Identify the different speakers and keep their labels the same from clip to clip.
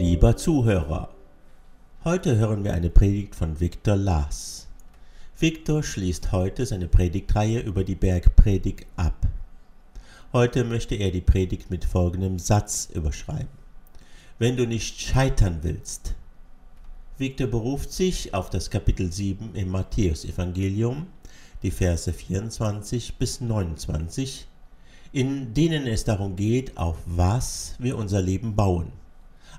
Speaker 1: Lieber Zuhörer, heute hören wir eine Predigt von Viktor Lars. Viktor schließt heute seine Predigtreihe über die Bergpredigt ab. Heute möchte er die Predigt mit folgendem Satz überschreiben. Wenn du nicht scheitern willst. Viktor beruft sich auf das Kapitel 7 im Matthäusevangelium, die Verse 24 bis 29, in denen es darum geht, auf was wir unser Leben bauen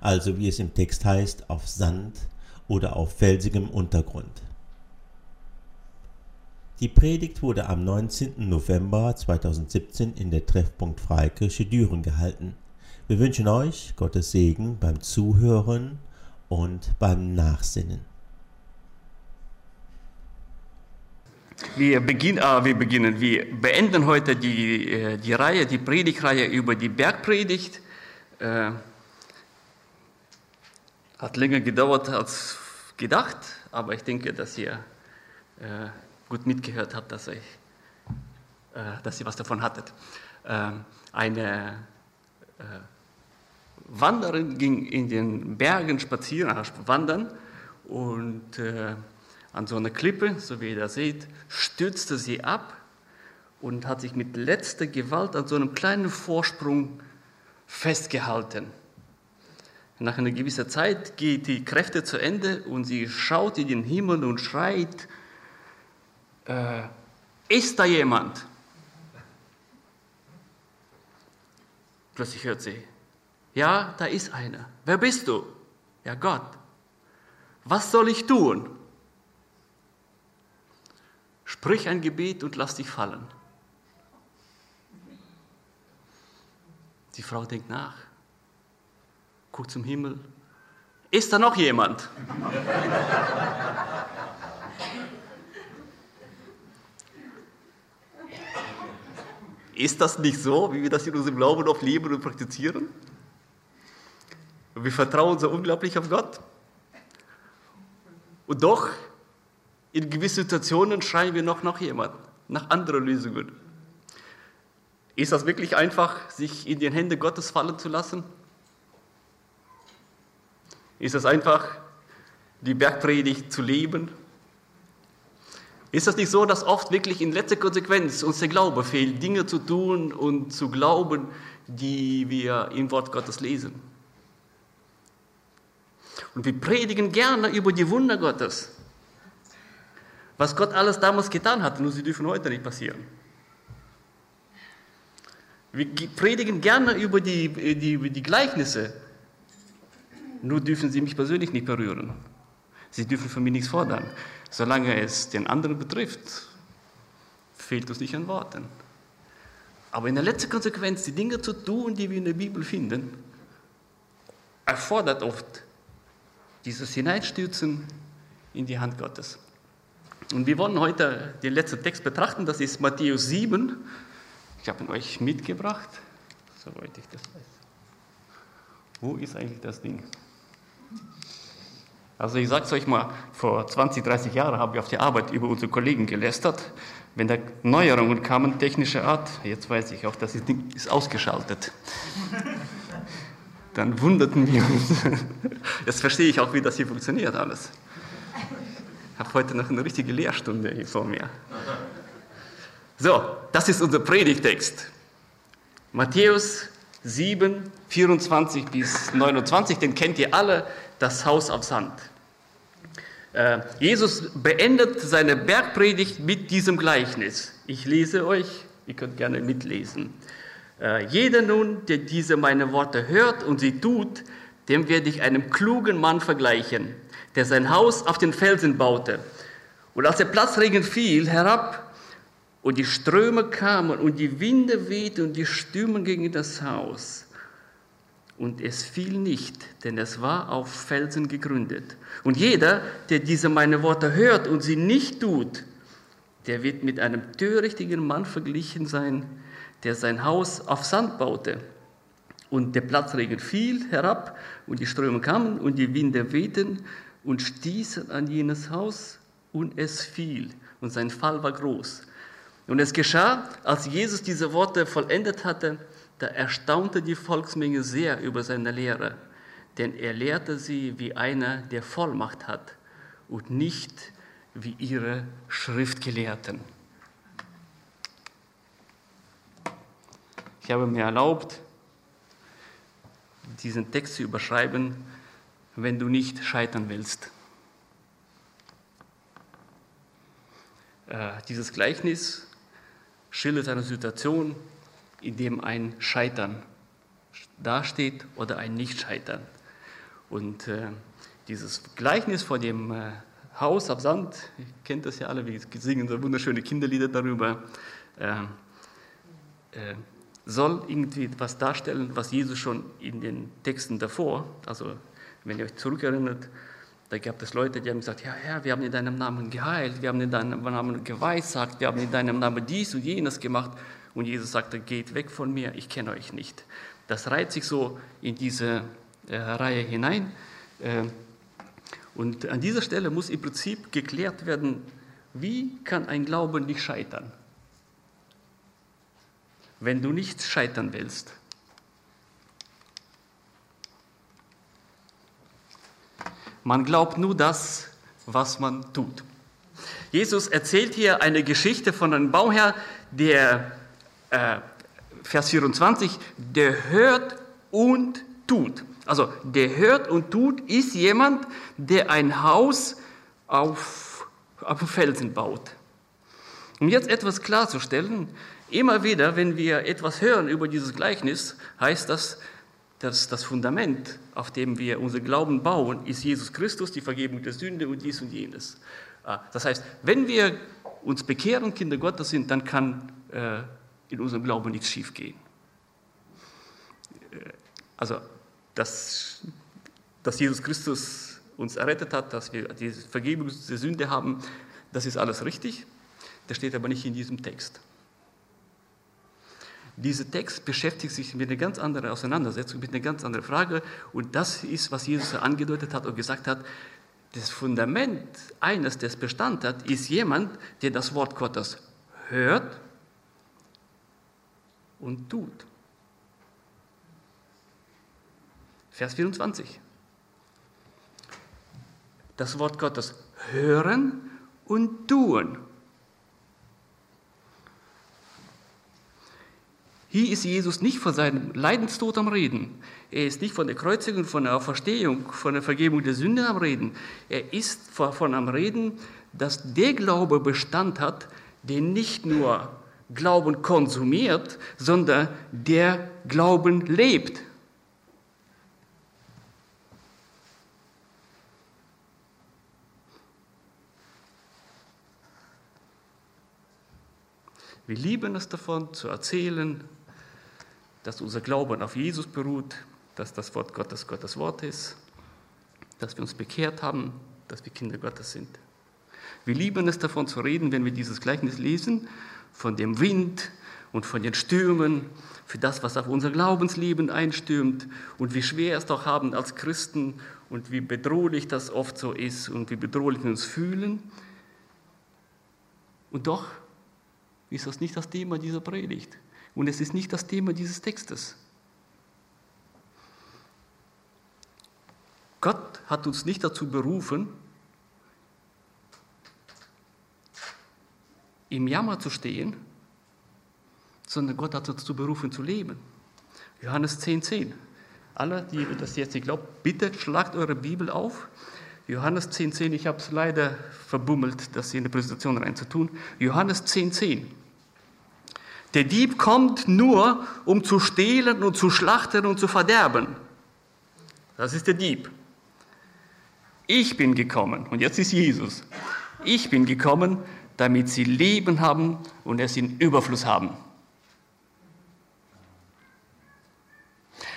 Speaker 1: also wie es im Text heißt, auf Sand oder auf felsigem Untergrund. Die Predigt wurde am 19. November 2017 in der Treffpunkt Freikirche Düren gehalten. Wir wünschen euch Gottes Segen beim Zuhören und beim Nachsinnen.
Speaker 2: Wir, beginn, äh, wir beginnen, wir beenden heute die, äh, die Reihe, die Predigtreihe über die Bergpredigt. Äh, hat länger gedauert als gedacht, aber ich denke, dass ihr äh, gut mitgehört habt, dass, ich, äh, dass ihr was davon hattet. Äh, eine äh, Wanderin ging in den Bergen spazieren, also wandern und äh, an so einer Klippe, so wie ihr das seht, stürzte sie ab und hat sich mit letzter Gewalt an so einem kleinen Vorsprung festgehalten. Nach einer gewissen Zeit geht die Kräfte zu Ende und sie schaut in den Himmel und schreit, äh, ist da jemand? Plötzlich hört sie, ja, da ist einer. Wer bist du? Ja, Gott. Was soll ich tun? Sprich ein Gebet und lass dich fallen. Die Frau denkt nach guckt zum Himmel. Ist da noch jemand? Ist das nicht so, wie wir das in unserem Glauben oft leben und praktizieren? Wir vertrauen so unglaublich auf Gott. Und doch, in gewissen Situationen schreien wir noch nach jemand, nach anderen Lösungen. Ist das wirklich einfach, sich in die Hände Gottes fallen zu lassen? Ist es einfach, die Bergpredigt zu leben? Ist es nicht so, dass oft wirklich in letzter Konsequenz uns der Glaube fehlt, Dinge zu tun und zu glauben, die wir im Wort Gottes lesen? Und wir predigen gerne über die Wunder Gottes. Was Gott alles damals getan hat, nur sie dürfen heute nicht passieren. Wir predigen gerne über die, die, die Gleichnisse, nur dürfen Sie mich persönlich nicht berühren. Sie dürfen von mir nichts fordern. Solange es den anderen betrifft, fehlt uns nicht an Worten. Aber in der letzten Konsequenz, die Dinge zu tun, die wir in der Bibel finden, erfordert oft dieses Hineinstürzen in die Hand Gottes. Und wir wollen heute den letzten Text betrachten, das ist Matthäus 7. Ich habe ihn euch mitgebracht, soweit ich das weiß. Wo ist eigentlich das Ding? Also ich sage es euch mal, vor 20, 30 Jahren habe ich auf der Arbeit über unsere Kollegen gelästert. Wenn da Neuerungen kamen, technischer Art, jetzt weiß ich auch, das Ding ist ausgeschaltet. Dann wunderten wir uns. Jetzt verstehe ich auch, wie das hier funktioniert alles. Ich habe heute noch eine richtige Lehrstunde hier vor mir. So, das ist unser Predigtext. Matthäus 7, 24 bis 29, den kennt ihr alle, das Haus auf Sand. Äh, Jesus beendet seine Bergpredigt mit diesem Gleichnis. Ich lese euch, ihr könnt gerne mitlesen. Äh, jeder nun, der diese meine Worte hört und sie tut, dem werde ich einem klugen Mann vergleichen, der sein Haus auf den Felsen baute. Und als der Platzregen fiel herab und die Ströme kamen und die Winde wehten und die Stürme gegen das Haus, und es fiel nicht, denn es war auf Felsen gegründet. Und jeder, der diese meine Worte hört und sie nicht tut, der wird mit einem törichtigen Mann verglichen sein, der sein Haus auf Sand baute. Und der Platzregen fiel herab und die Ströme kamen und die Winde wehten und stießen an jenes Haus und es fiel. Und sein Fall war groß. Und es geschah, als Jesus diese Worte vollendet hatte, da erstaunte die Volksmenge sehr über seine Lehre, denn er lehrte sie wie einer, der Vollmacht hat und nicht wie ihre Schriftgelehrten. Ich habe mir erlaubt, diesen Text zu überschreiben, wenn du nicht scheitern willst. Äh, dieses Gleichnis schildert eine Situation, in dem ein Scheitern dasteht oder ein Nicht-Scheitern. Und äh, dieses Gleichnis von dem äh, Haus ab Sand, ihr kennt das ja alle, wir singen so wunderschöne Kinderlieder darüber, äh, äh, soll irgendwie etwas darstellen, was Jesus schon in den Texten davor, also wenn ihr euch zurückerinnert, da gab es Leute, die haben gesagt, ja Herr, wir haben in deinem Namen geheilt, wir haben in deinem Namen geweissagt, wir haben in deinem Namen dies und jenes gemacht. Und Jesus sagte, geht weg von mir, ich kenne euch nicht. Das reiht sich so in diese äh, Reihe hinein. Äh, und an dieser Stelle muss im Prinzip geklärt werden, wie kann ein Glauben nicht scheitern? Wenn du nicht scheitern willst. Man glaubt nur das, was man tut. Jesus erzählt hier eine Geschichte von einem Bauherr, der, äh, Vers 24, der hört und tut. Also der hört und tut ist jemand, der ein Haus auf, auf Felsen baut. Um jetzt etwas klarzustellen, immer wieder, wenn wir etwas hören über dieses Gleichnis, heißt das, dass das Fundament, auf dem wir unser Glauben bauen, ist Jesus Christus, die Vergebung der Sünde und dies und jenes. Ah, das heißt, wenn wir uns bekehren, Kinder Gottes sind, dann kann äh, in unserem Glauben nichts schiefgehen. Äh, also dass, dass Jesus Christus uns errettet hat, dass wir die Vergebung der Sünde haben, das ist alles richtig. Das steht aber nicht in diesem Text. Dieser Text beschäftigt sich mit einer ganz anderen Auseinandersetzung, mit einer ganz anderen Frage. Und das ist, was Jesus angedeutet hat und gesagt hat, das Fundament eines, das Bestand hat, ist jemand, der das Wort Gottes hört und tut. Vers 24. Das Wort Gottes hören und tun. Hier ist Jesus nicht von seinem Leidenstod am Reden. Er ist nicht von der Kreuzigung, von der Auferstehung, von der Vergebung der Sünde am Reden. Er ist davon am Reden, dass der Glaube Bestand hat, der nicht nur Glauben konsumiert, sondern der Glauben lebt. Wir lieben es davon zu erzählen, dass unser Glauben auf Jesus beruht, dass das Wort Gottes Gottes Wort ist, dass wir uns bekehrt haben, dass wir Kinder Gottes sind. Wir lieben es davon zu reden, wenn wir dieses Gleichnis lesen, von dem Wind und von den Stürmen, für das, was auf unser Glaubensleben einstürmt und wie schwer es doch haben als Christen und wie bedrohlich das oft so ist und wie bedrohlich wir uns fühlen. Und doch ist das nicht das Thema dieser Predigt. Und es ist nicht das Thema dieses Textes. Gott hat uns nicht dazu berufen, im Jammer zu stehen, sondern Gott hat uns dazu berufen zu leben. Johannes 10,10. 10. Alle, die das jetzt nicht glauben, bitte schlagt eure Bibel auf. Johannes 10,10, 10. ich habe es leider verbummelt, das in die Präsentation reinzutun. Johannes 10,10. 10. Der Dieb kommt nur, um zu stehlen und zu schlachten und zu verderben. Das ist der Dieb. Ich bin gekommen, und jetzt ist Jesus. Ich bin gekommen, damit sie Leben haben und es in Überfluss haben.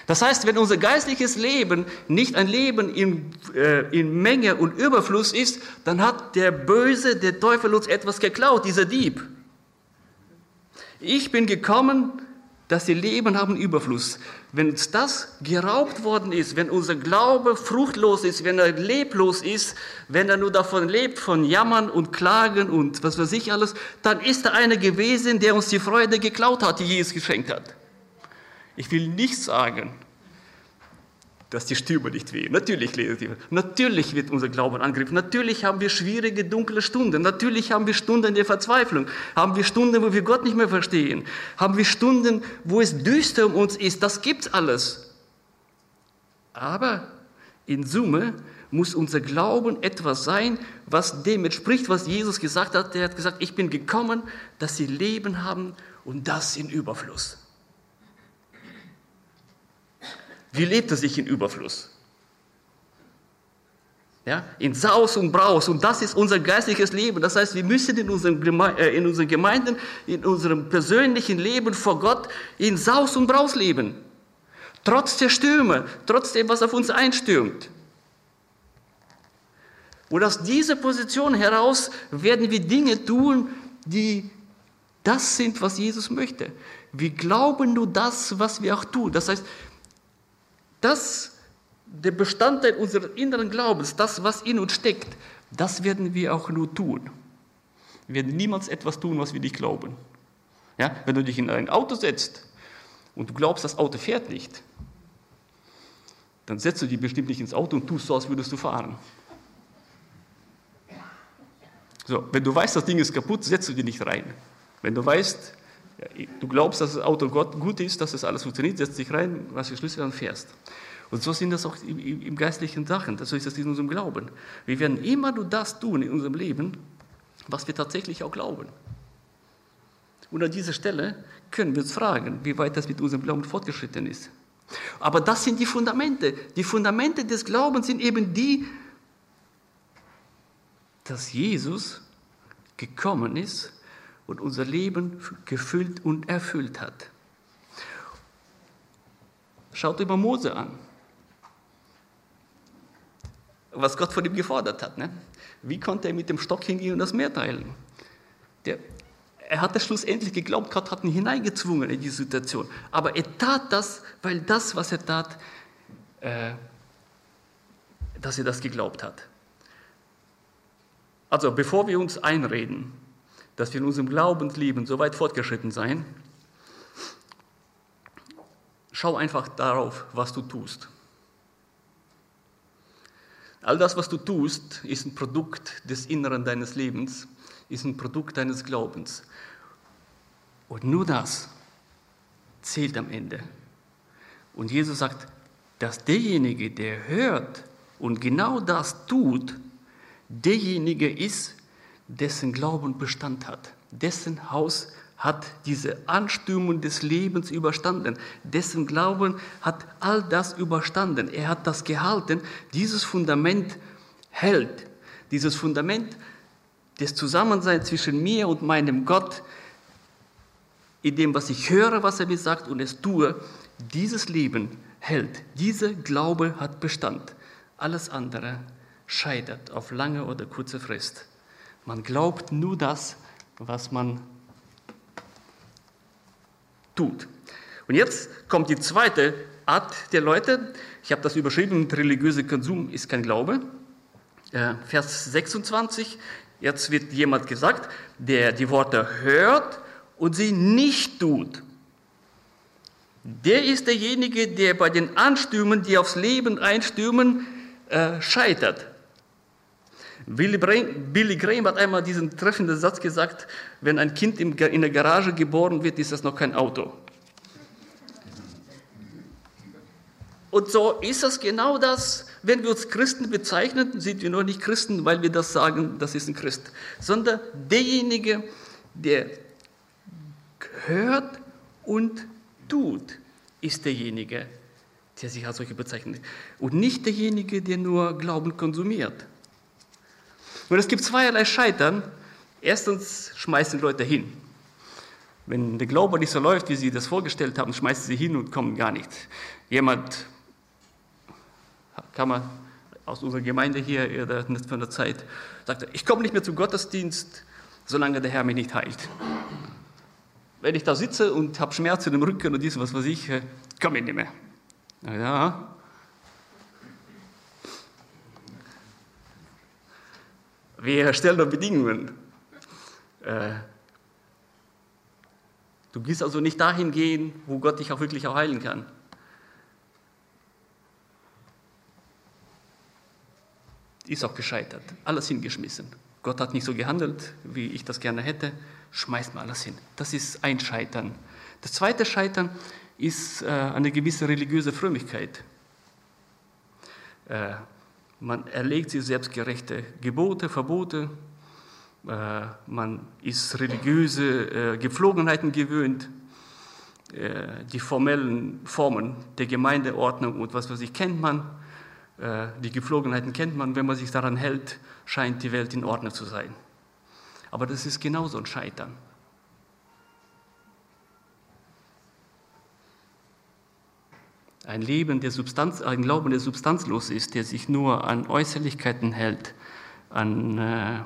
Speaker 2: Das heißt, wenn unser geistliches Leben nicht ein Leben in, äh, in Menge und Überfluss ist, dann hat der Böse, der Teufel uns etwas geklaut, dieser Dieb. Ich bin gekommen, dass sie Leben haben Überfluss. Wenn uns das geraubt worden ist, wenn unser Glaube fruchtlos ist, wenn er leblos ist, wenn er nur davon lebt, von Jammern und Klagen und was weiß ich alles, dann ist da einer gewesen, der uns die Freude geklaut hat, die Jesus geschenkt hat. Ich will nicht sagen, dass die Stürme nicht wehen. Natürlich lesen die. Natürlich wird unser Glauben angegriffen. Natürlich haben wir schwierige, dunkle Stunden. Natürlich haben wir Stunden der Verzweiflung. Haben wir Stunden, wo wir Gott nicht mehr verstehen. Haben wir Stunden, wo es düster um uns ist. Das gibt's alles. Aber in Summe muss unser Glauben etwas sein, was dem entspricht, was Jesus gesagt hat. Er hat gesagt, ich bin gekommen, dass sie Leben haben und das in Überfluss. Wie lebt er sich in Überfluss? Ja, in Saus und Braus. Und das ist unser geistliches Leben. Das heißt, wir müssen in unseren, Geme äh, in unseren Gemeinden, in unserem persönlichen Leben vor Gott in Saus und Braus leben. Trotz der Stürme, trotz dem, was auf uns einstürmt. Und aus dieser Position heraus werden wir Dinge tun, die das sind, was Jesus möchte. Wir glauben nur das, was wir auch tun. Das heißt, das, der Bestandteil unseres inneren Glaubens, das, was in uns steckt, das werden wir auch nur tun. Wir werden niemals etwas tun, was wir nicht glauben. Ja, wenn du dich in ein Auto setzt und du glaubst, das Auto fährt nicht, dann setzt du dich bestimmt nicht ins Auto und tust so, als würdest du fahren. So, wenn du weißt, das Ding ist kaputt, setzt du dich nicht rein. Wenn du weißt, Du glaubst, dass das Auto gut ist, dass das alles funktioniert, setzt dich rein, was die Schlüssel und fährst. Und so sind das auch im geistlichen Sachen, so ist das in unserem Glauben. Wir werden immer nur das tun in unserem Leben, was wir tatsächlich auch glauben. Und an dieser Stelle können wir uns fragen, wie weit das mit unserem Glauben fortgeschritten ist. Aber das sind die Fundamente. Die Fundamente des Glaubens sind eben die, dass Jesus gekommen ist, und unser Leben gefüllt und erfüllt hat. Schaut über Mose an, was Gott von ihm gefordert hat. Ne? Wie konnte er mit dem Stock hingehen und das Meer teilen? Der, er hatte schlussendlich geglaubt, Gott hat ihn hineingezwungen in die Situation. Aber er tat das, weil das, was er tat, äh, dass er das geglaubt hat. Also bevor wir uns einreden, dass wir in unserem Glaubensleben so weit fortgeschritten sein, schau einfach darauf, was du tust. All das, was du tust, ist ein Produkt des Inneren deines Lebens, ist ein Produkt deines Glaubens. Und nur das zählt am Ende. Und Jesus sagt, dass derjenige, der hört und genau das tut, derjenige ist, dessen Glauben Bestand hat, dessen Haus hat diese Anstürmung des Lebens überstanden, dessen Glauben hat all das überstanden, er hat das gehalten, dieses Fundament hält, dieses Fundament des Zusammenseins zwischen mir und meinem Gott, in dem, was ich höre, was er mir sagt und es tue, dieses Leben hält, dieser Glaube hat Bestand. Alles andere scheitert auf lange oder kurze Frist. Man glaubt nur das, was man tut. Und jetzt kommt die zweite Art der Leute. Ich habe das überschrieben, religiöser Konsum ist kein Glaube. Äh, Vers 26, jetzt wird jemand gesagt, der die Worte hört und sie nicht tut. Der ist derjenige, der bei den Anstürmen, die aufs Leben einstürmen, äh, scheitert. Billy Graham hat einmal diesen treffenden Satz gesagt, wenn ein Kind in der Garage geboren wird, ist das noch kein Auto. Und so ist das genau das, wenn wir uns Christen bezeichnen, sind wir noch nicht Christen, weil wir das sagen, das ist ein Christ, sondern derjenige, der hört und tut, ist derjenige, der sich als solche bezeichnet. Und nicht derjenige, der nur Glauben konsumiert. Und es gibt zweierlei Scheitern. Erstens schmeißen Leute hin. Wenn der Glaube nicht so läuft, wie sie das vorgestellt haben, schmeißen sie hin und kommen gar nicht. Jemand, kann aus unserer Gemeinde hier von der Zeit, sagte, ich komme nicht mehr zum Gottesdienst, solange der Herr mich nicht heilt. Wenn ich da sitze und habe Schmerzen im Rücken und dies, was weiß ich, äh, komme ich nicht mehr. Ja, Wir stellen nur Bedingungen. Äh, du wirst also nicht dahin gehen, wo Gott dich auch wirklich auch heilen kann. ist auch gescheitert. Alles hingeschmissen. Gott hat nicht so gehandelt, wie ich das gerne hätte. Schmeißt mal alles hin. Das ist ein Scheitern. Das zweite Scheitern ist äh, eine gewisse religiöse Frömmigkeit. Man erlegt sich selbstgerechte Gebote, Verbote. Äh, man ist religiöse äh, Gepflogenheiten gewöhnt. Äh, die formellen Formen der Gemeindeordnung und was weiß ich kennt man. Äh, die Gepflogenheiten kennt man. Wenn man sich daran hält, scheint die Welt in Ordnung zu sein. Aber das ist genauso ein Scheitern. Ein Leben der Substanz, ein Glauben, der substanzlos ist, der sich nur an Äußerlichkeiten hält, an äh,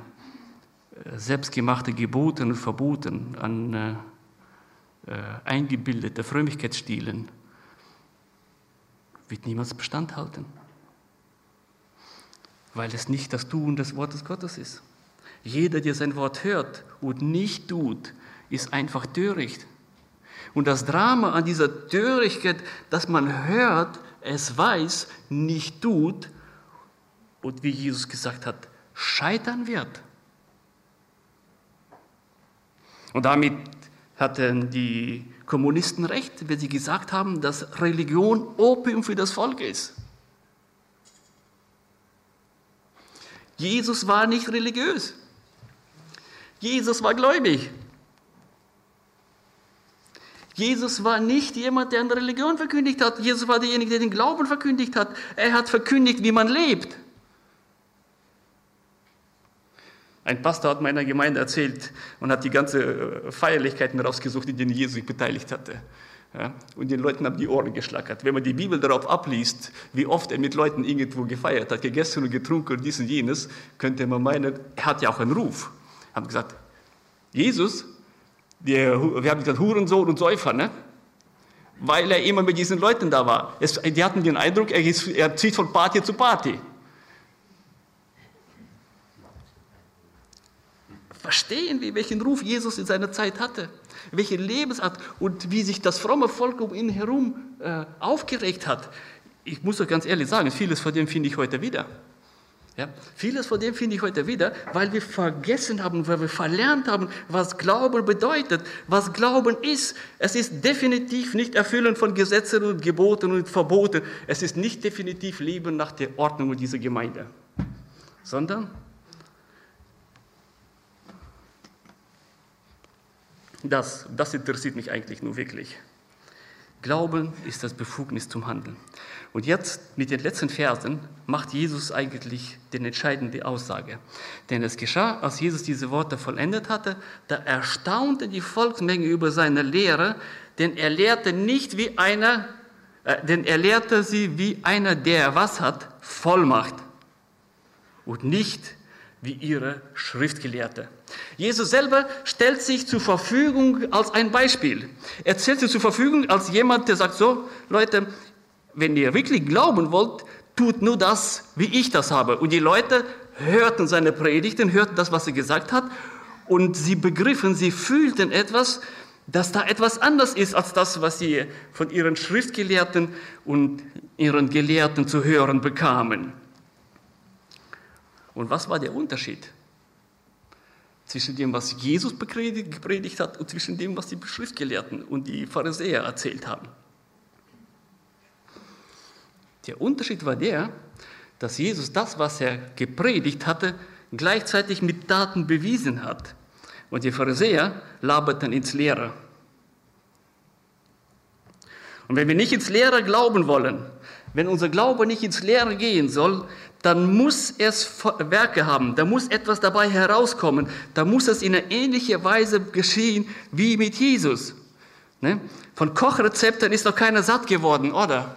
Speaker 2: selbstgemachte Gebote und Verboten, an äh, äh, eingebildete Frömmigkeitsstilen, wird niemals Bestand halten, weil es nicht das Tun des Wortes Gottes ist. Jeder, der sein Wort hört und nicht tut, ist einfach töricht. Und das Drama an dieser Törigkeit, dass man hört, es weiß, nicht tut und wie Jesus gesagt hat, scheitern wird. Und damit hatten die Kommunisten recht, wenn sie gesagt haben, dass Religion Opium für das Volk ist. Jesus war nicht religiös. Jesus war gläubig. Jesus war nicht jemand, der eine Religion verkündigt hat. Jesus war derjenige, der den Glauben verkündigt hat. Er hat verkündigt, wie man lebt. Ein Pastor hat meiner Gemeinde erzählt und hat die ganze äh, Feierlichkeiten rausgesucht, in denen Jesus sich beteiligt hatte. Und den Leuten haben die Ohren geschlackert. Wenn man die Bibel darauf abliest, wie oft er mit Leuten irgendwo gefeiert hat, gegessen und getrunken und dies und jenes, könnte man meinen, er hat ja auch einen Ruf. Haben gesagt, Jesus der, wir haben gesagt, Hurensohn und Säufer, ne? weil er immer mit diesen Leuten da war. Es, die hatten den Eindruck, er, ist, er zieht von Party zu Party. Verstehen wir, welchen Ruf Jesus in seiner Zeit hatte, welche Lebensart und wie sich das fromme Volk um ihn herum äh, aufgeregt hat. Ich muss euch ganz ehrlich sagen, vieles von dem finde ich heute wieder. Ja, vieles von dem finde ich heute wieder, weil wir vergessen haben, weil wir verlernt haben, was Glauben bedeutet, was Glauben ist. Es ist definitiv nicht Erfüllen von Gesetzen und Geboten und Verboten. Es ist nicht definitiv Leben nach der Ordnung dieser Gemeinde, sondern das, das interessiert mich eigentlich nur wirklich. Glauben ist das Befugnis zum Handeln. Und jetzt mit den letzten Versen macht Jesus eigentlich die entscheidende Aussage. Denn es geschah, als Jesus diese Worte vollendet hatte, da erstaunte die Volksmenge über seine Lehre, denn er lehrte nicht wie einer, äh, denn er lehrte sie wie einer, der was hat, Vollmacht und nicht wie ihre Schriftgelehrte. Jesus selber stellt sich zur Verfügung als ein Beispiel. Er stellt sich zur Verfügung als jemand, der sagt so, Leute, wenn ihr wirklich glauben wollt, tut nur das, wie ich das habe. Und die Leute hörten seine Predigten, hörten das, was er gesagt hat, und sie begriffen, sie fühlten etwas, dass da etwas anders ist als das, was sie von ihren Schriftgelehrten und ihren Gelehrten zu hören bekamen. Und was war der Unterschied zwischen dem, was Jesus gepredigt hat und zwischen dem, was die Schriftgelehrten und die Pharisäer erzählt haben? Der Unterschied war der, dass Jesus das, was er gepredigt hatte, gleichzeitig mit Daten bewiesen hat. Und die Pharisäer laberten ins Leere. Und wenn wir nicht ins Leere glauben wollen, wenn unser Glaube nicht ins Leere gehen soll, dann muss es Werke haben, da muss etwas dabei herauskommen, da muss es in einer ähnlichen Weise geschehen wie mit Jesus. Ne? Von Kochrezepten ist noch keiner satt geworden, oder?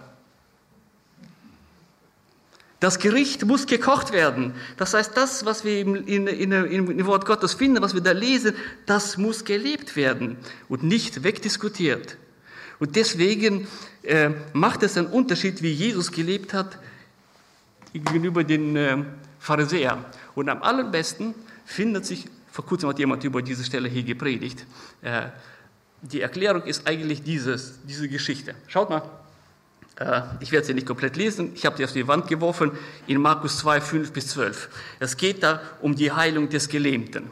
Speaker 2: Das Gericht muss gekocht werden. Das heißt, das, was wir im, in, in, im Wort Gottes finden, was wir da lesen, das muss gelebt werden und nicht wegdiskutiert. Und deswegen äh, macht es einen Unterschied, wie Jesus gelebt hat gegenüber den äh, Pharisäern. Und am allerbesten findet sich, vor kurzem hat jemand über diese Stelle hier gepredigt, äh, die Erklärung ist eigentlich dieses, diese Geschichte. Schaut mal, Äh, ich werde sie nicht komplett lesen, ich habe sie auf die Wand geworfen, in Markus 2, 5 bis 12. Es geht da um die Heilung des Gelähmten.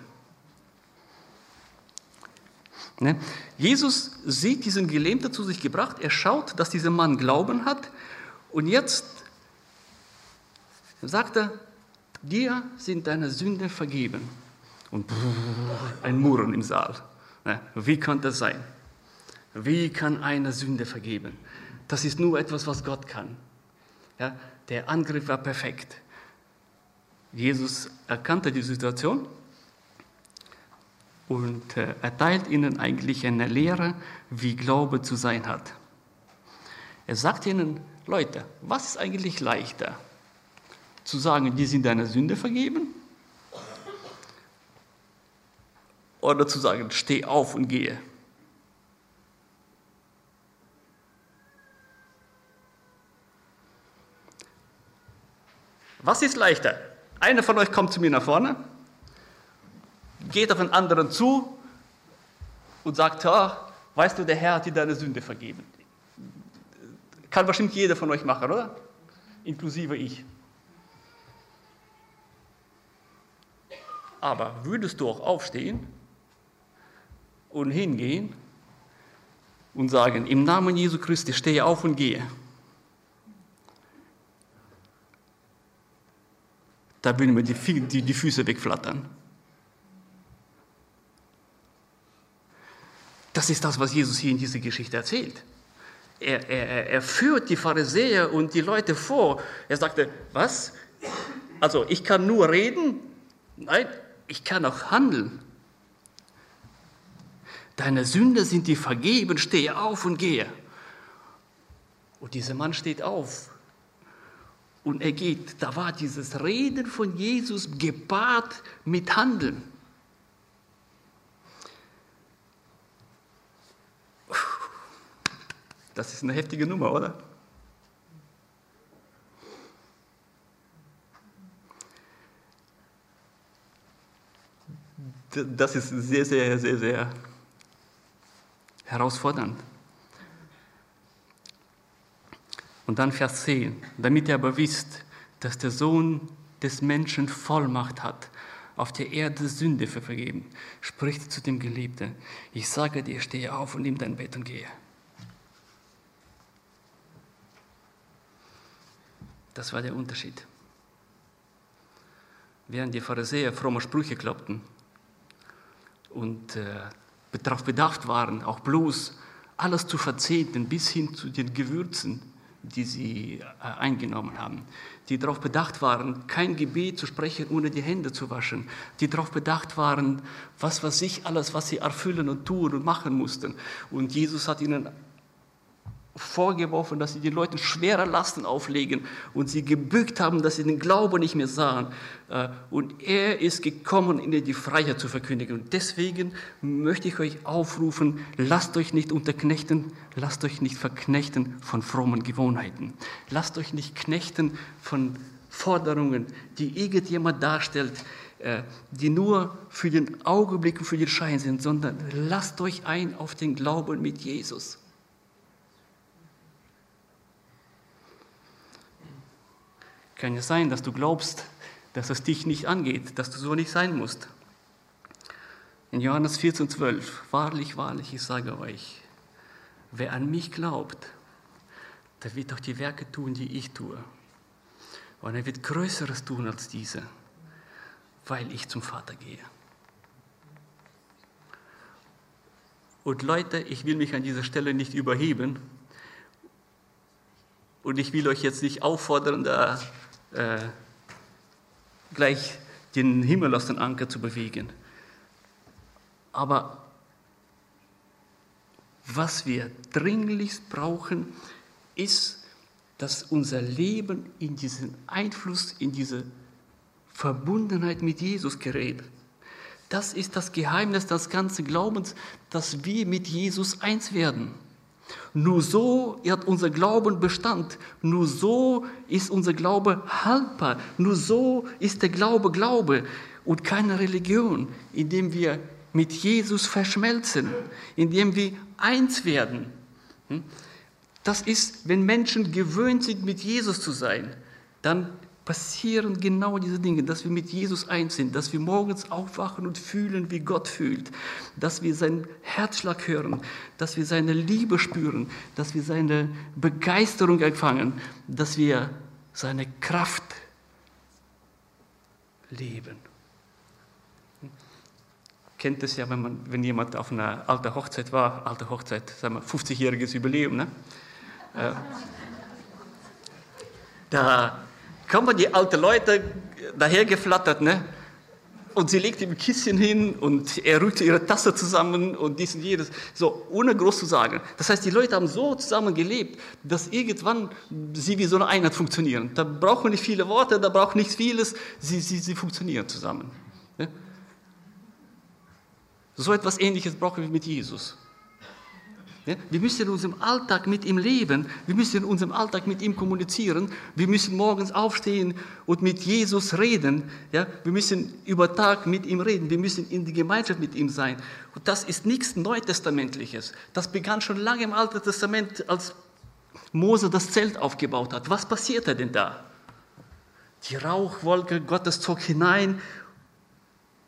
Speaker 2: Ne? Jesus sieht diesen Gelähmten zu sich gebracht, er schaut, dass dieser Mann Glauben hat und jetzt er, dir sind deine Sünden vergeben. Und ein Murren im Saal. Ne? Wie kann das sein? Wie kann eine Sünde vergeben? Das ist nur etwas, was Gott kann. Ja, der Angriff war perfekt. Jesus erkannte die Situation und äh, erteilt ihnen eigentlich eine Lehre, wie Glaube zu sein hat. Er sagt ihnen, Leute, was ist eigentlich leichter? Zu sagen, die sind deiner Sünde vergeben? Oder zu sagen, steh auf und gehe? Was ist leichter? Einer von euch kommt zu mir nach vorne, geht auf einen anderen zu und sagt, ja, weißt du, der Herr hat dir deine Sünde vergeben. Kann bestimmt jeder von euch machen, oder? Inklusive ich. Aber würdest du auch aufstehen und hingehen und sagen, im Namen Jesu Christi stehe auf und gehe? Da würden mir die, die, die Füße wegflattern. Das ist das, was Jesus hier in dieser Geschichte erzählt. Er, er, er führt die Pharisäer und die Leute vor. Er sagte, was? Also ich kann nur reden? Nein, ich kann auch handeln. Deine Sünde sind dir vergeben, stehe auf und gehe. Und dieser Mann steht auf und er geht. Da war dieses Reden von Jesus gepaart mit Handeln. Das ist eine heftige Nummer, oder? Das ist sehr, sehr, sehr, sehr herausfordernd. Und dann Vers 10, damit ihr aber wisst, dass der Sohn des Menschen Vollmacht hat, auf der Erde Sünde für vergeben, spricht zu dem Geliebten, ich sage dir, stehe auf und nimm dein Bett und gehe. Das war der Unterschied. Während die Pharisäer fromme Sprüche kloppten und äh, darauf bedacht waren, auch bloß alles zu verzehnten bis hin zu den Gewürzen, die sie äh, eingenommen haben, die darauf bedacht waren, kein Gebet zu sprechen, ohne die Hände zu waschen, die darauf bedacht waren, was weiß ich alles, was sie erfüllen und tun und machen mussten. Und Jesus hat ihnen vorgeworfen, dass sie den Leuten schwere Lasten auflegen und sie gebückt haben, dass sie den Glauben nicht mehr sahen. Äh, und er ist gekommen, ihnen die Freiheit zu verkündigen. Und deswegen möchte ich euch aufrufen, lasst euch nicht unterknechten, lasst euch nicht verknechten von frommen Gewohnheiten. Lasst euch nicht knechten von Forderungen, die irgendjemand darstellt, äh, die nur für den Augenblick und für den Schein sind, sondern lasst euch ein auf den Glauben mit Jesus. Kann ja sein, dass du glaubst, dass es dich nicht angeht, dass du so nicht sein musst. In Johannes 14, 12, wahrlich, wahrlich, ich sage euch, wer an mich glaubt, der wird auch die Werke tun, die ich tue. Und er wird Größeres tun als diese, weil ich zum Vater gehe. Und Leute, ich will mich an dieser Stelle nicht überheben und ich will euch jetzt nicht auffordern, da äh, gleich den Himmel aus dem Anker zu bewegen. Aber was wir dringlichst brauchen, ist, dass unser Leben in diesen Einfluss, in diese Verbundenheit mit Jesus gerät. Das ist das Geheimnis des ganzen Glaubens, dass wir mit Jesus eins werden. Nur so hat unser Glauben Bestand. Nur so ist unser Glaube haltbar. Nur so ist der Glaube Glaube und keine Religion, indem wir mit Jesus verschmelzen, indem wir eins werden. Hm? Das ist, wenn Menschen gewöhnt sind, mit Jesus zu sein, dann passieren genau diese Dinge, dass wir mit Jesus eins sind, dass wir morgens aufwachen und fühlen, wie Gott fühlt, dass wir seinen Herzschlag hören, dass wir seine Liebe spüren, dass wir seine Begeisterung empfangen, dass wir seine Kraft leben. Kennt es ja, wenn, man, wenn jemand auf einer alten Hochzeit war, alte Hochzeit, sagen wir 50-jähriges Jubiläum, ne? Äh, da kommen die alten Leute dahergeflattert, ne? Und sie legt ihm ein Kissen hin und er rückt ihre Tasse zusammen und dies und jedes. So, ohne groß zu sagen. Das heißt, die Leute haben so zusammen gelebt, dass irgendwann sie wie so eine Einheit funktionieren. Da brauchen nicht viele Worte, da braucht nichts vieles. Sie, sie, sie funktionieren zusammen. Ne? So etwas Ähnliches brauchen wir mit Jesus. Wir müssen in unserem Alltag mit ihm leben. Wir müssen in unserem Alltag mit ihm kommunizieren. Wir müssen morgens aufstehen und mit Jesus reden. Wir müssen über Tag mit ihm reden. Wir müssen in die Gemeinschaft mit ihm sein. Und das ist nichts Neutestamentliches. Das begann schon lange im Alten Testament, als Mose das Zelt aufgebaut hat. Was passierte denn da? Die Rauchwolke Gottes zog hinein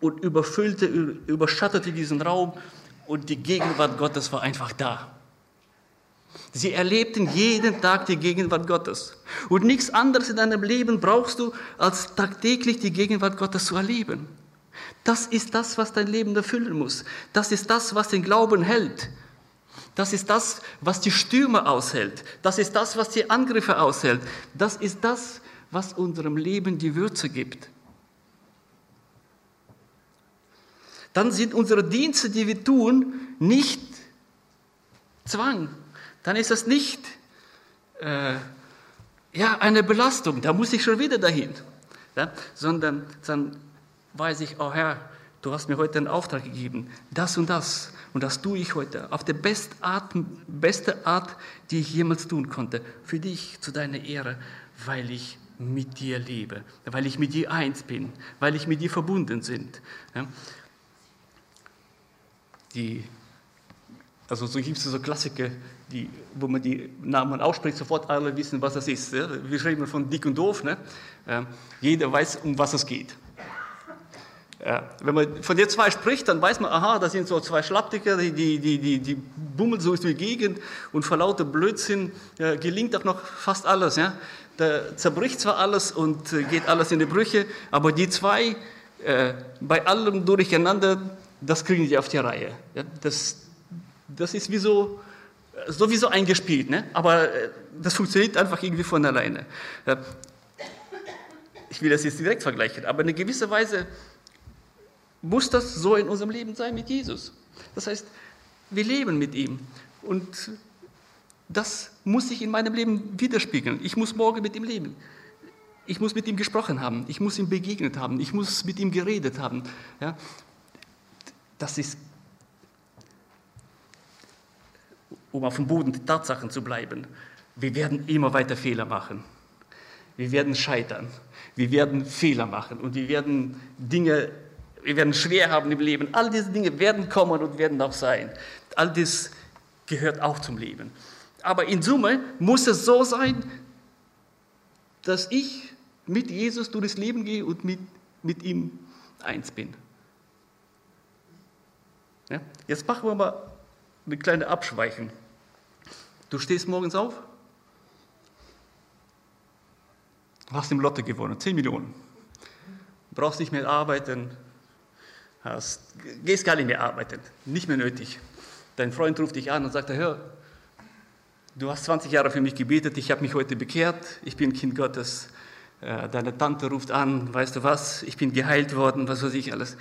Speaker 2: und überfüllte, überschattete diesen Raum und die Gegenwart Gottes war einfach da. Sie erlebten jeden Tag die Gegenwart Gottes. Und nichts anderes in deinem Leben brauchst du, als tagtäglich die Gegenwart Gottes zu erleben. Das ist das, was dein Leben erfüllen muss. Das ist das, was den Glauben hält. Das ist das, was die Stürme aushält. Das ist das, was die Angriffe aushält. Das ist das, was unserem Leben die Würze gibt. Dann sind unsere Dienste, die wir tun, nicht Zwang. Dann ist das nicht äh, ja, eine Belastung, da muss ich schon wieder dahin. Ja? Sondern dann weiß ich, oh Herr, du hast mir heute einen Auftrag gegeben, das und das. Und das tue ich heute auf der beste Art, beste Art, die ich jemals tun konnte. Für dich, zu deiner Ehre, weil ich mit dir lebe, weil ich mit dir eins bin, weil ich mit dir verbunden bin. Ja? Die, also so gibt es so Klassiker, die, wo man die Namen ausspricht, sofort alle wissen, was das ist. Wir schreiben von dick und doof, ne? Jeder weiß, um was es geht. Ja, wenn man von den zwei spricht, dann weiß man, aha, das sind so zwei Schlappdicker, die, die, die, die, bummeln so durch die Gegend und vor lauter Blödsinn ja, gelingt auch noch fast alles. Ja? Da zerbricht zwar alles und äh, geht alles in die Brüche, aber die zwei, äh, bei allem durcheinander, das kriegen sie auf die Reihe. Ja, das, das ist wie so, sowieso eingespielt, ne? aber äh, das funktioniert einfach irgendwie von alleine. Ja, ich will das jetzt direkt vergleichen, aber in gewisser Weise muss das so in unserem Leben sein mit Jesus. Das heißt, wir leben mit ihm und das muss sich in meinem Leben widerspiegeln. Ich muss morgen mit ihm leben. Ich muss mit ihm gesprochen haben, ich muss ihm begegnet haben, ich muss mit ihm geredet haben. Ja? Das ist, um auf dem Boden der Tatsachen zu bleiben, wir werden immer weiter Fehler machen. Wir werden scheitern. Wir werden Fehler machen und wir werden Dinge, wir werden schwer haben im Leben. All diese Dinge werden kommen und werden auch sein. All das gehört auch zum Leben. Aber in Summe muss es so sein, dass ich mit Jesus durch das Leben gehe und mit, mit ihm eins bin. Ja? Jetzt machen wir mal eine kleine Abschweichen. Du stehst morgens auf, hast im Lotte gewonnen, 10 Millionen. Brauchst nicht mehr arbeiten, hast, gehst gar nicht mehr arbeiten, nicht mehr nötig. Dein Freund ruft dich an und sagt, hör, du hast 20 Jahre für mich gebetet, ich habe mich heute bekehrt, ich bin Kind Gottes. Äh, deine Tante ruft an, weißt du was, ich bin geheilt worden, was weiß ich alles.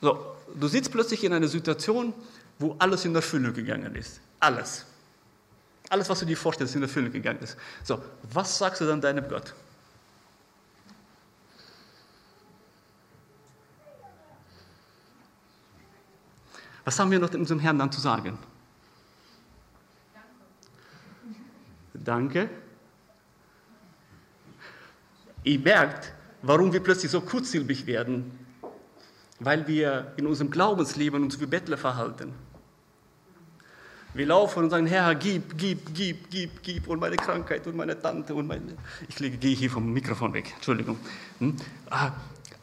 Speaker 2: So, du sitzt plötzlich in einer Situation, wo alles in Erfüllung gegangen ist. Alles. Alles, was du dir vorstellst, in Erfüllung gegangen ist. So, was sagst du dann deinem Gott? Was haben wir noch unserem Herrn dann zu sagen? Danke. Ihr merkt, warum wir plötzlich so kurzsilbig werden weil wir in unserem Glaubensleben uns wie Bettler verhalten. Wir laufen und sagen, Herr, gib, gib, gib, gib, gib und meine Krankheit und meine Tante und meine... Ich gehe hier vom Mikrofon weg, Entschuldigung. Hm? Ah,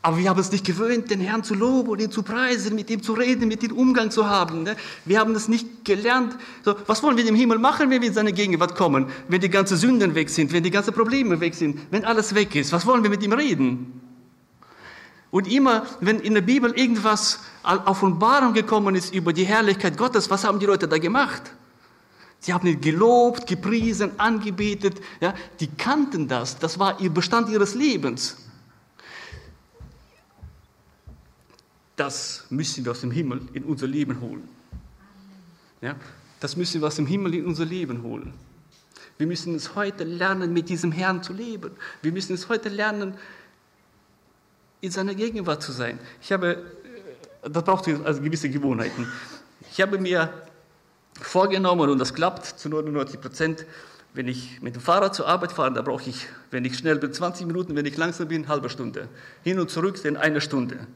Speaker 2: aber wir haben es nicht gewöhnt, den Herrn zu loben und ihn zu preisen, mit ihm zu reden, mit ihm Umgang zu haben. Ne? Wir haben es nicht gelernt. Was wollen wir im Himmel machen, wenn wir in seine Gegenwart kommen? Wenn die ganzen Sünden weg sind, wenn die ganzen Probleme weg sind, wenn alles weg ist, was wollen wir mit ihm reden? Und immer, wenn in der Bibel irgendwas Offenbarung gekommen ist über die Herrlichkeit Gottes, was haben die Leute da gemacht? Sie haben ihn gelobt, gepriesen, angebetet. Ja, die kannten das. Das war ihr Bestand ihres Lebens. Das müssen wir aus dem Himmel in unser Leben holen. Ja, das müssen wir aus dem Himmel in unser Leben holen. Wir müssen es heute lernen, mit diesem Herrn zu leben. Wir müssen es heute lernen, in seiner Gegenwart zu sein. Ich habe, äh, das braucht also gewisse Gewohnheiten. Ich habe mir vorgenommen, und das klappt zu 99 Prozent, wenn ich mit dem Fahrrad zur Arbeit fahre, da brauche ich, wenn ich schnell bin, 20 Minuten, wenn ich langsam bin, eine halbe Stunde. Hin und zurück sind eine Stunde.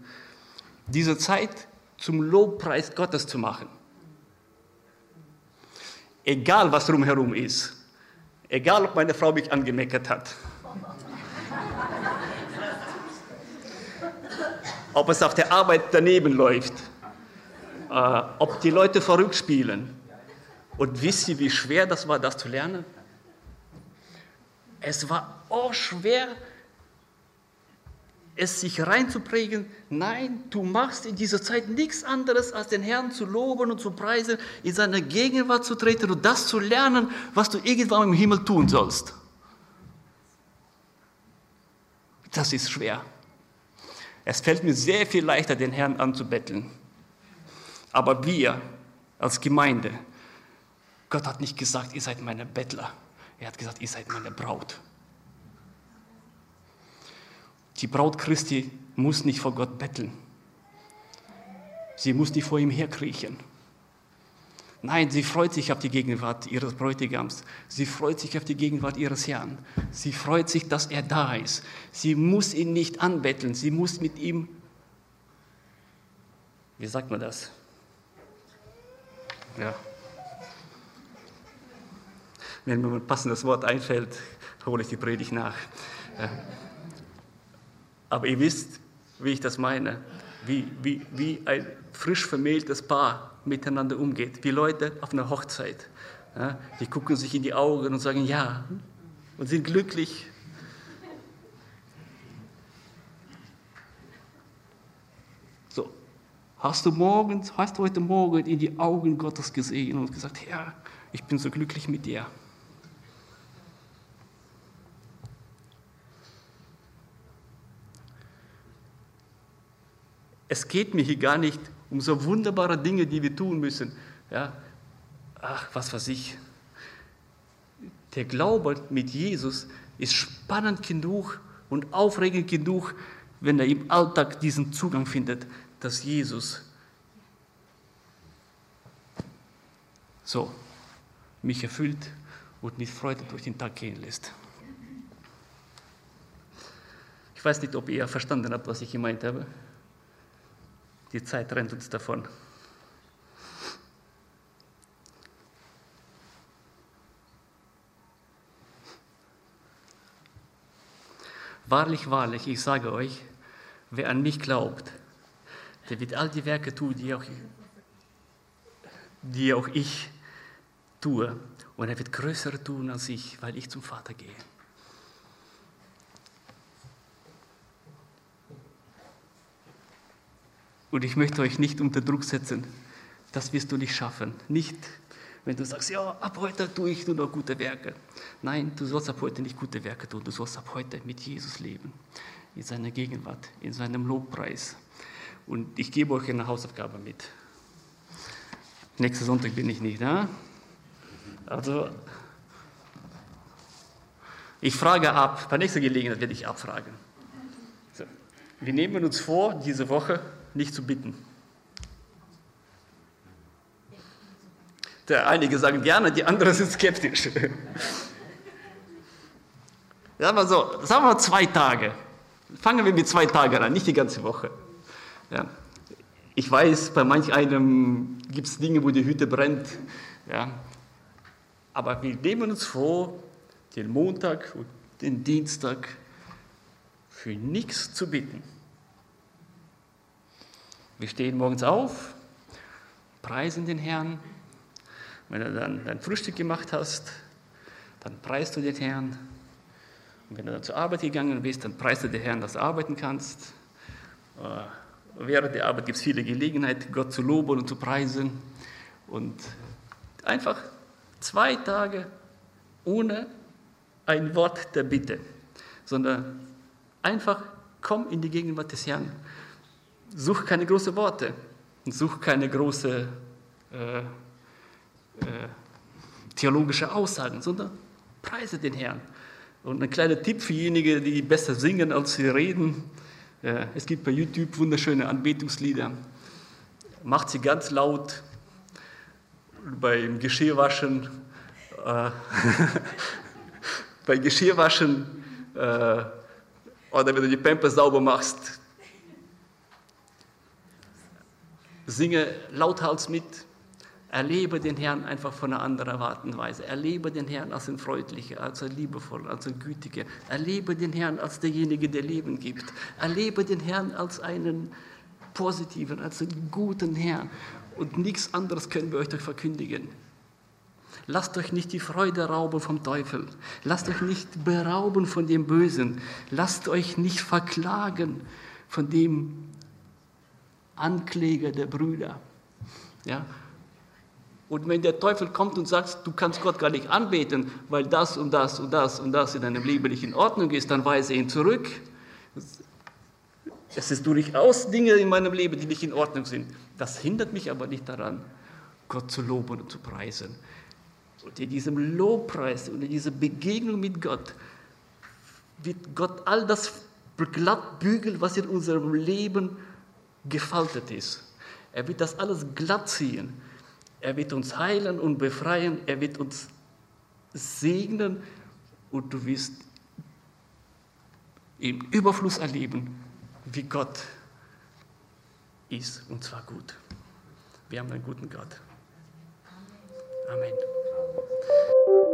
Speaker 2: Diese Zeit zum Lobpreis Gottes zu machen. Egal, was drumherum ist. Egal, ob meine Frau mich angemeckert hat. Ob es auf der Arbeit daneben läuft, äh, ob die Leute verrückt spielen. Und wisst ihr, wie schwer das war, das zu lernen? Es war auch schwer, es sich reinzuprägen. Nein, du machst in dieser Zeit nichts anderes, als den Herrn zu loben und zu preisen, in seine Gegenwart zu treten und das zu lernen, was du irgendwann im Himmel tun sollst. Das ist schwer. Es fällt mir sehr viel leichter, den Herrn anzubetteln. Aber wir als Gemeinde, Gott hat nicht gesagt, ihr seid meine Bettler. Er hat gesagt, ihr seid meine Braut. Die Braut Christi muss nicht vor Gott betteln. Sie muss nicht vor ihm herkriechen. Nein, sie freut sich auf die Gegenwart ihres Bräutigams. Sie freut sich auf die Gegenwart ihres Herrn. Sie freut sich, dass er da ist. Sie muss ihn nicht anbetteln. Sie muss mit ihm, wie sagt man das? Ja. Wenn mir ein passendes Wort einfällt, hole ich die Predigt nach. Aber ihr wisst, wie ich das meine. Wie, wie, wie ein frisch vermähltes Paar miteinander umgeht, wie Leute auf einer Hochzeit. Ja, die gucken sich in die Augen und sagen ja und sind glücklich. So, hast du morgens, hast du heute Morgen in die Augen Gottes gesehen und gesagt, Herr, ich bin so glücklich mit dir. Es geht mir hier gar nicht um so wunderbare Dinge, die wir tun müssen. Ja, ach, was weiß ich. Der Glaube mit Jesus ist spannend genug und aufregend genug, wenn er im Alltag diesen Zugang findet, dass Jesus so mich erfüllt und mit Freude durch den Tag gehen lässt. Ich weiß nicht, ob ihr verstanden habt, was ich gemeint habe. Die Zeit rennt uns davon. Wahrlich, wahrlich, ich sage euch, wer an mich glaubt, der wird all die Werke tun, die auch, die auch ich tue. Und er wird größere tun als ich, weil ich zum Vater gehe. Und ich möchte euch nicht unter Druck setzen. Das wirst du nicht schaffen. Nicht, wenn du sagst, ja, ab heute tue ich nur noch gute Werke. Nein, du sollst ab heute nicht gute Werke tun. Du sollst ab heute mit Jesus leben. In seiner Gegenwart, in seinem Lobpreis. Und ich gebe euch eine Hausaufgabe mit. Nächsten Sonntag bin ich nicht da. Also, ich frage ab. Bei nächster Gelegenheit werde ich abfragen. So. Wir nehmen uns vor, diese Woche nicht zu bitten. Der einige sagen gerne, die anderen sind skeptisch. Sagen wir so, sagen wir zwei Tage. Fangen wir mit zwei Tagen an, nicht die ganze Woche. Ja. Ich weiß, bei manch einem gibt es Dinge, wo die Hütte brennt. Ja? Aber wir nehmen uns vor, den Montag und den Dienstag für nichts zu bitten. Wir stehen morgens auf, preisen den Herrn. Wenn du dann dein Frühstück gemacht hast, dann preist du den Herrn. Und wenn du dann zur Arbeit gegangen bist, dann preist du den Herrn, dass du arbeiten kannst. Äh, während der Arbeit gibt es viele Gelegenheiten, Gott zu loben und zu preisen. Und einfach zwei Tage ohne ein Wort der Bitte, sondern einfach komm in die Gegenwart des Herrn. Such keine großen Worte, such keine große äh, äh, theologische Aussagen, sondern preise den Herrn. Und ein kleiner Tipp für diejenigen, die besser singen als sie reden. Äh, es gibt bei YouTube wunderschöne Anbetungslieder. Macht sie ganz laut beim Geschirrwaschen. Äh, bei Geschirrwaschen äh, oder wenn du die Pampers sauber machst, singe lauthals mit, erlebe den Herrn einfach von einer anderen Art und Weise. Erlebe den Herrn als ein Freundlicher, als ein Liebevoller, als ein Gütiger. Erlebe den Herrn als derjenige, der Leben gibt. Erlebe den Herrn als einen positiven, als einen guten Herrn. Und nichts anderes können wir euch doch verkündigen. Lasst euch nicht die Freude rauben vom Teufel. Lasst euch nicht berauben von dem Bösen. Lasst euch nicht verklagen von dem Ankläger der Brüder. Ja? Und wenn der Teufel kommt und sagt, du kannst Gott gar nicht anbeten, weil das und das und das und das in deinem Leben nicht in Ordnung ist, dann weise ihn zurück. Es ist durchaus Dinge in meinem Leben, die nicht in Ordnung sind. Das hindert mich aber nicht daran, Gott zu loben und zu preisen. Und in diesem Lobpreis und in dieser Begegnung mit Gott wird Gott all das glatt bügeln, was in unserem Leben gefaltet ist. Er wird das alles glatt ziehen. Er wird uns heilen und befreien. Er wird uns segnen und du wirst im Überfluss erleben, wie Gott ist und zwar gut. Wir haben einen guten Gott. Amen.